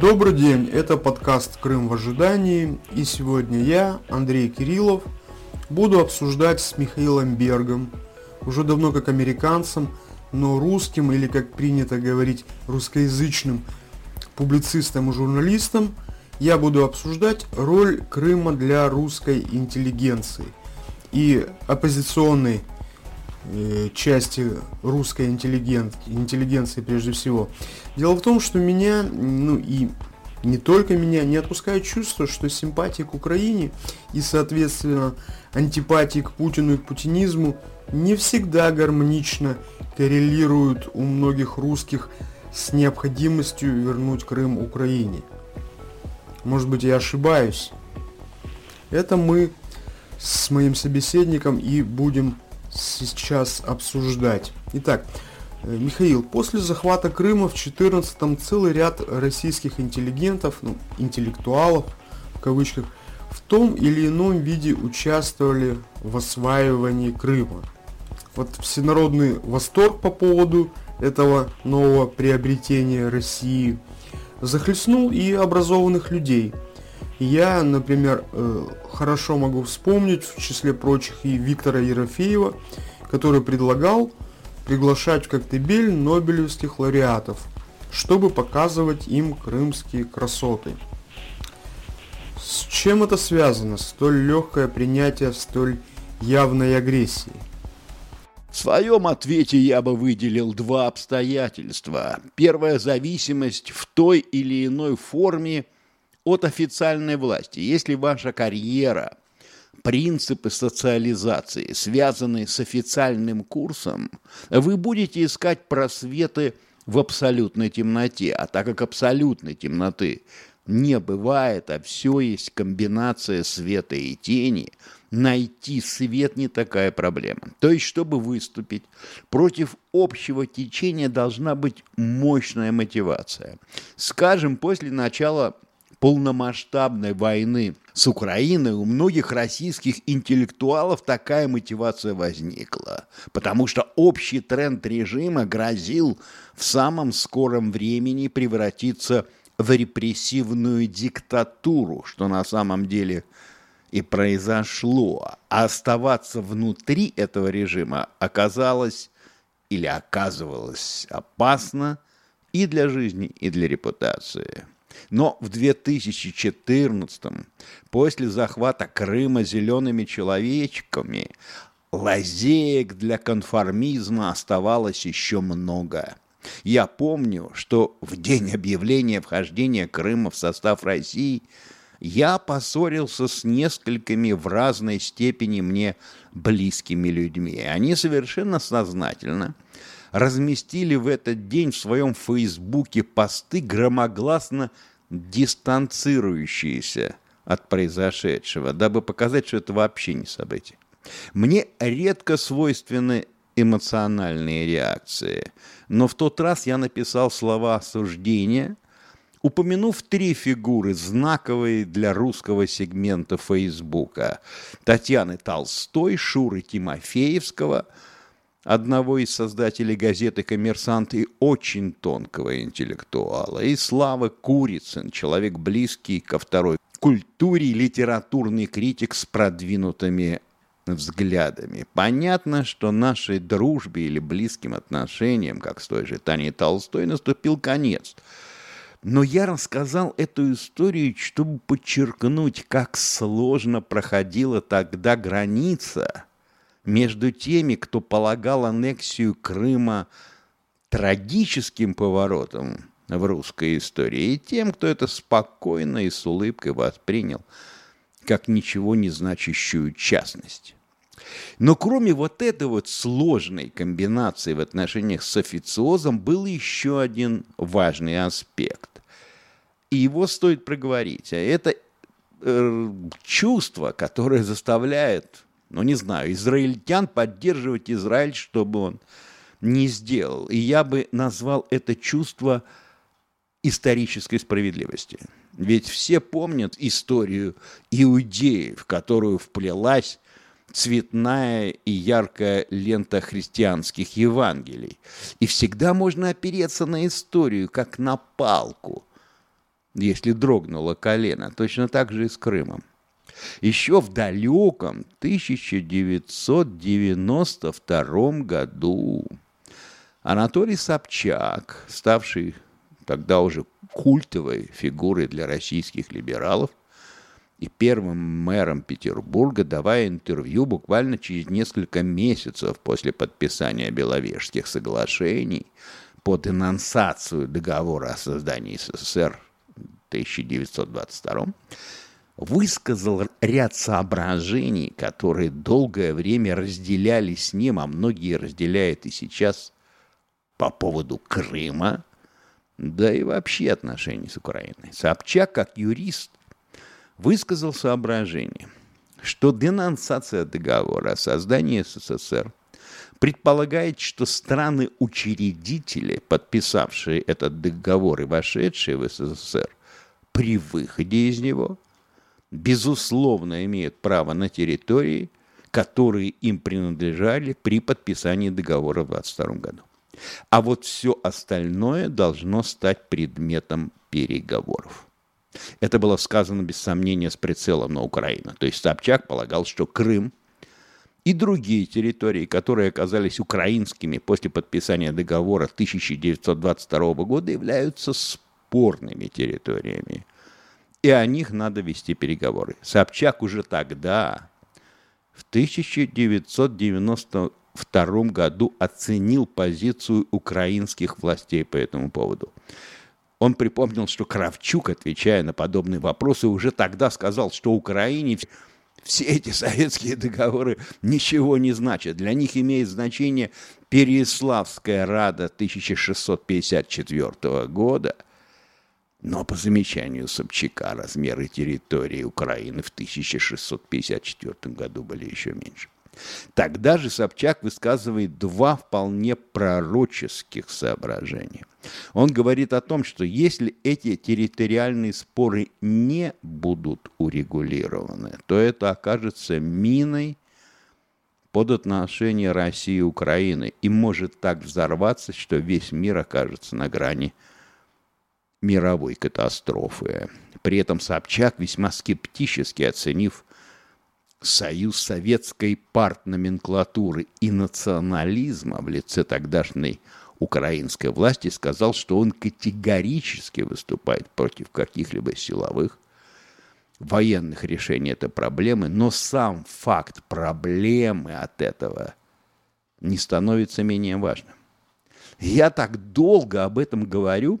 Добрый день, это подкаст «Крым в ожидании» и сегодня я, Андрей Кириллов, буду обсуждать с Михаилом Бергом, уже давно как американцем, но русским или, как принято говорить, русскоязычным публицистом и журналистом, я буду обсуждать роль Крыма для русской интеллигенции и оппозиционной части русской интеллигент, интеллигенции прежде всего. Дело в том, что меня, ну и не только меня, не отпускает чувство, что симпатия к Украине и, соответственно, антипатия к Путину и к путинизму не всегда гармонично коррелируют у многих русских с необходимостью вернуть Крым Украине. Может быть, я ошибаюсь. Это мы с моим собеседником и будем сейчас обсуждать. Итак, э, Михаил, после захвата Крыма в 14-м целый ряд российских интеллигентов, ну, интеллектуалов, в кавычках, в том или ином виде участвовали в осваивании Крыма. Вот всенародный восторг по поводу этого нового приобретения России захлестнул и образованных людей – я, например, э, хорошо могу вспомнить, в числе прочих, и Виктора Ерофеева, который предлагал приглашать в Коктебель нобелевских лауреатов, чтобы показывать им крымские красоты. С чем это связано, столь легкое принятие столь явной агрессии? В своем ответе я бы выделил два обстоятельства. Первая – зависимость в той или иной форме – от официальной власти. Если ваша карьера, принципы социализации связаны с официальным курсом, вы будете искать просветы в абсолютной темноте. А так как абсолютной темноты не бывает, а все есть комбинация света и тени, найти свет не такая проблема. То есть, чтобы выступить против общего течения, должна быть мощная мотивация. Скажем, после начала полномасштабной войны с Украиной у многих российских интеллектуалов такая мотивация возникла, потому что общий тренд режима грозил в самом скором времени превратиться в репрессивную диктатуру, что на самом деле и произошло. А оставаться внутри этого режима оказалось или оказывалось опасно и для жизни, и для репутации. Но в 2014 после захвата Крыма зелеными человечками, лазеек для конформизма оставалось еще много. Я помню, что в день объявления вхождения Крыма в состав России я поссорился с несколькими в разной степени мне близкими людьми. Они совершенно сознательно разместили в этот день в своем фейсбуке посты, громогласно дистанцирующиеся от произошедшего, дабы показать, что это вообще не событие. Мне редко свойственны эмоциональные реакции, но в тот раз я написал слова осуждения, упомянув три фигуры, знаковые для русского сегмента Фейсбука. Татьяны Толстой, Шуры Тимофеевского – одного из создателей газеты «Коммерсант» и очень тонкого интеллектуала, и Слава Курицын, человек близкий ко второй культуре литературный критик с продвинутыми взглядами. Понятно, что нашей дружбе или близким отношениям, как с той же Таней Толстой, наступил конец. Но я рассказал эту историю, чтобы подчеркнуть, как сложно проходила тогда граница – между теми, кто полагал аннексию Крыма трагическим поворотом в русской истории, и тем, кто это спокойно и с улыбкой воспринял как ничего не значащую частность. Но кроме вот этой вот сложной комбинации в отношениях с официозом был еще один важный аспект. И его стоит проговорить. А это э, чувство, которое заставляет ну не знаю, израильтян поддерживать Израиль, чтобы он не сделал. И я бы назвал это чувство исторической справедливости. Ведь все помнят историю иудеев, в которую вплелась цветная и яркая лента христианских Евангелий. И всегда можно опереться на историю, как на палку. если дрогнуло колено. Точно так же и с Крымом. Еще в далеком 1992 году Анатолий Собчак, ставший тогда уже культовой фигурой для российских либералов, и первым мэром Петербурга, давая интервью буквально через несколько месяцев после подписания Беловежских соглашений по денонсацию договора о создании СССР в 1922 высказал ряд соображений, которые долгое время разделяли с ним, а многие разделяют и сейчас по поводу Крыма, да и вообще отношений с Украиной. Собчак, как юрист, высказал соображение, что денонсация договора о создании СССР предполагает, что страны-учредители, подписавшие этот договор и вошедшие в СССР, при выходе из него, безусловно, имеют право на территории, которые им принадлежали при подписании договора в 22 году. А вот все остальное должно стать предметом переговоров. Это было сказано без сомнения с прицелом на Украину. То есть Собчак полагал, что Крым и другие территории, которые оказались украинскими после подписания договора 1922 года, являются спорными территориями. И о них надо вести переговоры. Собчак уже тогда, в 1992 году, оценил позицию украинских властей по этому поводу. Он припомнил, что Кравчук, отвечая на подобные вопросы, уже тогда сказал, что Украине все эти советские договоры ничего не значат. Для них имеет значение Переяславская рада 1654 года. Но по замечанию Собчака размеры территории Украины в 1654 году были еще меньше. Тогда же Собчак высказывает два вполне пророческих соображения. Он говорит о том, что если эти территориальные споры не будут урегулированы, то это окажется миной под отношение России и Украины и может так взорваться, что весь мир окажется на грани мировой катастрофы. При этом Собчак, весьма скептически оценив союз советской партноменклатуры и национализма в лице тогдашней украинской власти сказал, что он категорически выступает против каких-либо силовых военных решений этой проблемы, но сам факт проблемы от этого не становится менее важным. Я так долго об этом говорю,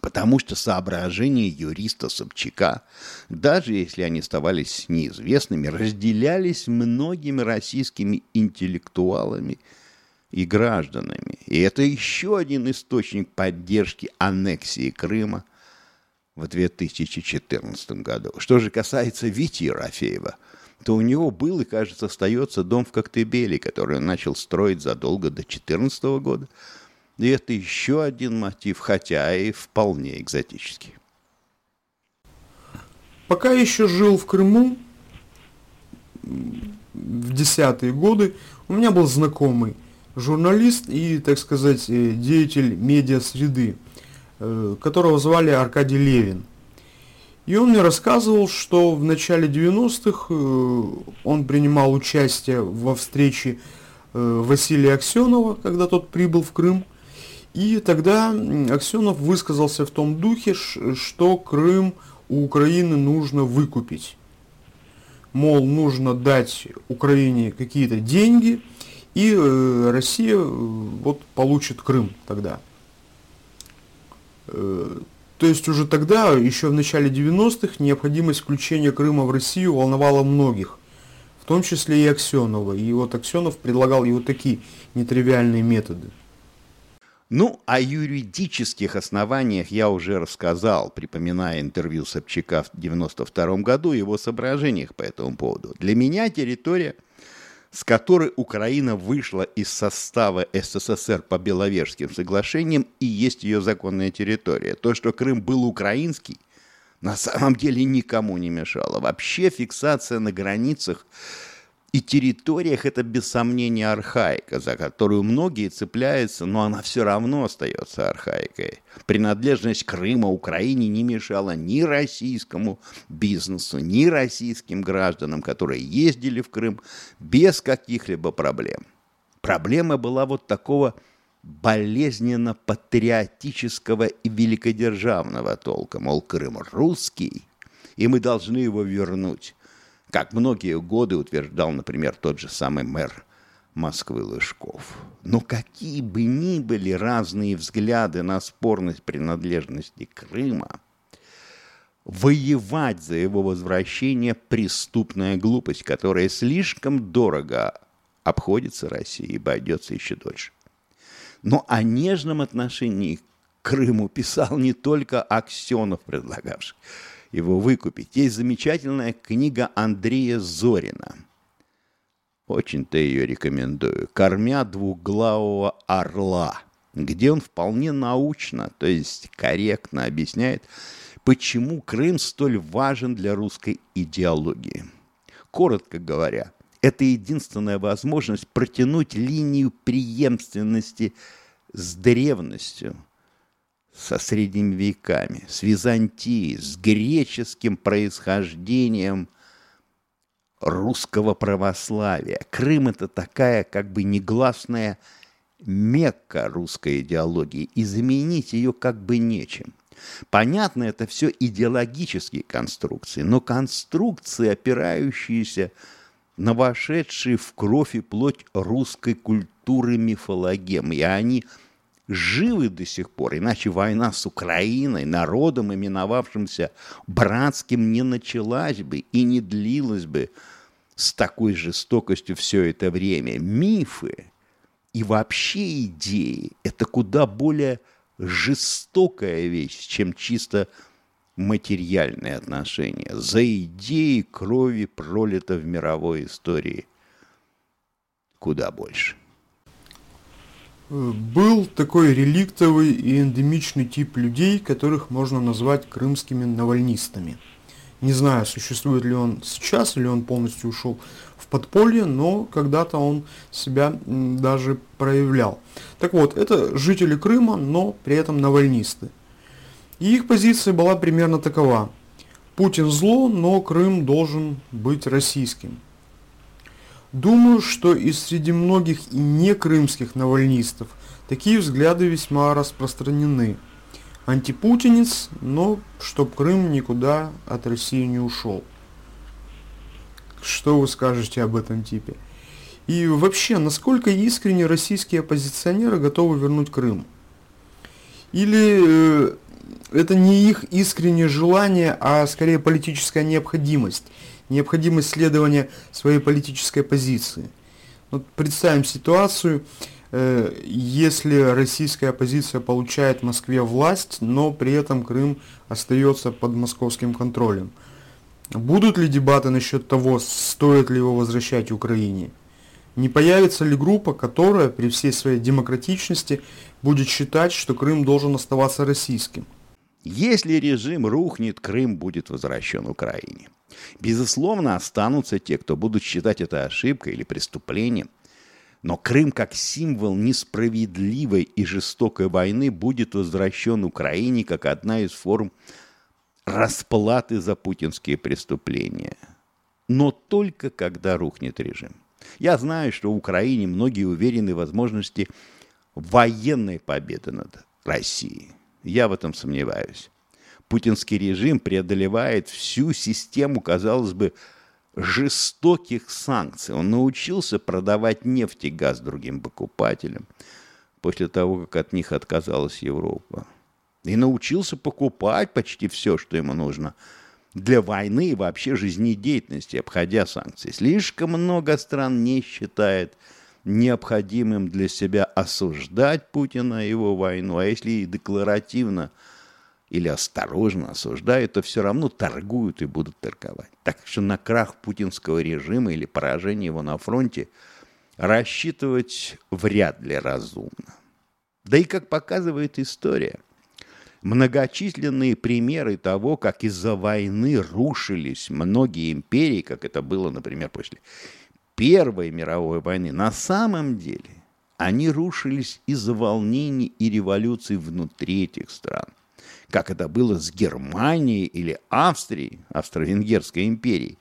Потому что соображения юриста Собчака, даже если они оставались неизвестными, разделялись многими российскими интеллектуалами и гражданами. И это еще один источник поддержки аннексии Крыма в 2014 году. Что же касается Вити Ерофеева, то у него был и, кажется, остается дом в Коктебеле, который он начал строить задолго до 2014 года – и это еще один мотив, хотя и вполне экзотический. Пока еще жил в Крыму, в десятые годы, у меня был знакомый журналист и, так сказать, э, деятель медиа-среды, э, которого звали Аркадий Левин. И он мне рассказывал, что в начале 90-х э, он принимал участие во встрече Василия Аксенова, когда тот прибыл в Крым – и тогда Аксенов высказался в том духе, что Крым у Украины нужно выкупить. Мол, нужно дать Украине какие-то деньги, и э, Россия э, вот получит Крым тогда. Э, то есть уже тогда, еще в начале 90-х, необходимость включения Крыма в Россию волновала многих, в том числе и Аксенова. И вот Аксенов предлагал и вот такие нетривиальные методы. Ну, о юридических основаниях я уже рассказал, припоминая интервью Собчака в 1992 году и его соображениях по этому поводу. Для меня территория, с которой Украина вышла из состава СССР по Беловежским соглашениям, и есть ее законная территория. То, что Крым был украинский, на самом деле никому не мешало. Вообще фиксация на границах и территориях это без сомнения архаика, за которую многие цепляются, но она все равно остается архаикой. Принадлежность Крыма Украине не мешала ни российскому бизнесу, ни российским гражданам, которые ездили в Крым без каких-либо проблем. Проблема была вот такого болезненно-патриотического и великодержавного толка, мол, Крым русский, и мы должны его вернуть как многие годы утверждал, например, тот же самый мэр Москвы Лыжков. Но какие бы ни были разные взгляды на спорность принадлежности Крыма, воевать за его возвращение – преступная глупость, которая слишком дорого обходится России и обойдется еще дольше. Но о нежном отношении к Крыму писал не только Аксенов, предлагавший его выкупить. Есть замечательная книга Андрея Зорина. Очень-то ее рекомендую. «Кормя двухглавого орла», где он вполне научно, то есть корректно объясняет, почему Крым столь важен для русской идеологии. Коротко говоря, это единственная возможность протянуть линию преемственности с древностью – со средними веками, с Византией, с греческим происхождением русского православия. Крым – это такая как бы негласная мекка русской идеологии, и заменить ее как бы нечем. Понятно, это все идеологические конструкции, но конструкции, опирающиеся на вошедшие в кровь и плоть русской культуры мифологемы, и они – живы до сих пор, иначе война с Украиной, народом, именовавшимся братским, не началась бы и не длилась бы с такой жестокостью все это время. Мифы и вообще идеи – это куда более жестокая вещь, чем чисто материальные отношения. За идеи крови пролито в мировой истории куда больше. Был такой реликтовый и эндемичный тип людей, которых можно назвать крымскими навальнистами. Не знаю, существует ли он сейчас или он полностью ушел в подполье, но когда-то он себя даже проявлял. Так вот, это жители Крыма, но при этом навальнисты. И их позиция была примерно такова. Путин зло, но Крым должен быть российским. Думаю, что и среди многих и не крымских навальнистов такие взгляды весьма распространены. Антипутинец, но чтоб Крым никуда от России не ушел. Что вы скажете об этом типе? И вообще, насколько искренне российские оппозиционеры готовы вернуть Крым? Или э, это не их искреннее желание, а скорее политическая необходимость – необходимость следования своей политической позиции. Вот представим ситуацию, э, если российская оппозиция получает в Москве власть, но при этом Крым остается под московским контролем. Будут ли дебаты насчет того, стоит ли его возвращать Украине? Не появится ли группа, которая при всей своей демократичности будет считать, что Крым должен оставаться российским? Если режим рухнет, Крым будет возвращен Украине. Безусловно, останутся те, кто будут считать это ошибкой или преступлением. Но Крым как символ несправедливой и жестокой войны будет возвращен Украине как одна из форм расплаты за путинские преступления. Но только когда рухнет режим. Я знаю, что в Украине многие уверены в возможности военной победы над Россией. Я в этом сомневаюсь путинский режим преодолевает всю систему, казалось бы, жестоких санкций. Он научился продавать нефть и газ другим покупателям после того, как от них отказалась Европа. И научился покупать почти все, что ему нужно для войны и вообще жизнедеятельности, обходя санкции. Слишком много стран не считает необходимым для себя осуждать Путина и его войну, а если и декларативно – или осторожно осуждают, то все равно торгуют и будут торговать. Так что на крах путинского режима или поражение его на фронте рассчитывать вряд ли разумно. Да и как показывает история, многочисленные примеры того, как из-за войны рушились многие империи, как это было, например, после Первой мировой войны на самом деле они рушились из-за волнений и революций внутри этих стран. Как это было с Германией или Австрией, Австро-Венгерской империей.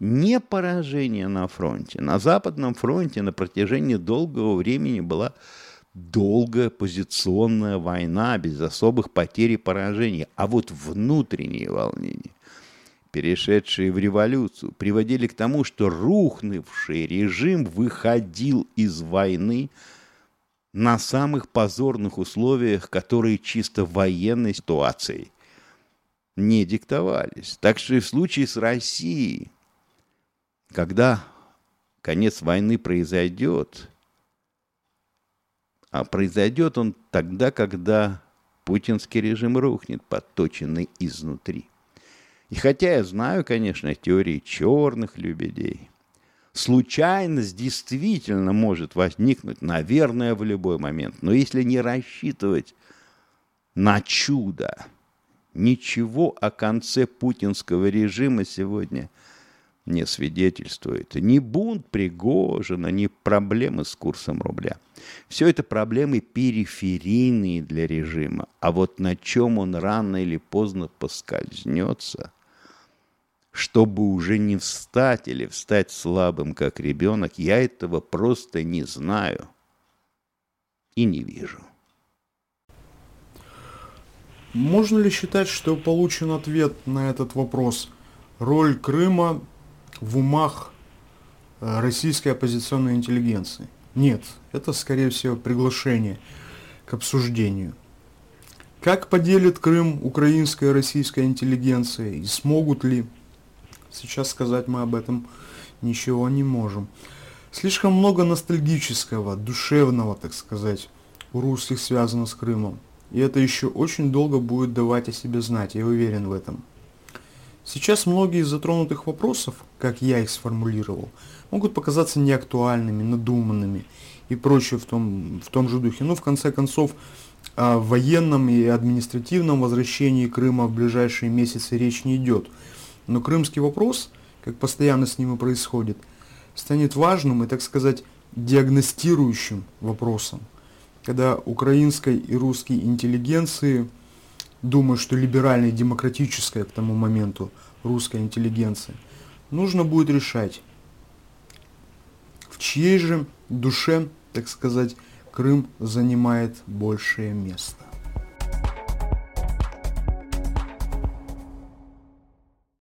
Не поражение на фронте. На Западном фронте на протяжении долгого времени была долгая позиционная война без особых потерь и поражений. А вот внутренние волнения, перешедшие в революцию, приводили к тому, что рухнувший режим выходил из войны на самых позорных условиях, которые чисто военной ситуацией не диктовались. Так что и в случае с Россией, когда конец войны произойдет, а произойдет он тогда, когда путинский режим рухнет, подточенный изнутри. И хотя я знаю, конечно, теории черных лебедей, случайность действительно может возникнуть, наверное, в любой момент. Но если не рассчитывать на чудо, ничего о конце путинского режима сегодня не свидетельствует. Ни бунт Пригожина, ни проблемы с курсом рубля. Все это проблемы периферийные для режима. А вот на чем он рано или поздно поскользнется – чтобы уже не встать или встать слабым, как ребенок, я этого просто не знаю и не вижу. Можно ли считать, что получен ответ на этот вопрос? Роль Крыма в умах э, российской оппозиционной интеллигенции? Нет, это скорее всего приглашение к обсуждению. Как поделит Крым украинская и российская интеллигенция и смогут ли Сейчас сказать мы об этом ничего не можем. Слишком много ностальгического, душевного, так сказать, у русских связано с Крымом. И это еще очень долго будет давать о себе знать, я уверен в этом. Сейчас многие из затронутых вопросов, как я их сформулировал, могут показаться неактуальными, надуманными и прочее в том, в том же духе. Но в конце концов, о военном и административном возвращении Крыма в ближайшие месяцы речь не идет – но крымский вопрос, как постоянно с ним и происходит, станет важным и, так сказать, диагностирующим вопросом, когда украинской и русской интеллигенции, думаю, что либеральная и демократическая к тому моменту русская интеллигенция, нужно будет решать, в чьей же душе, так сказать, Крым занимает большее место.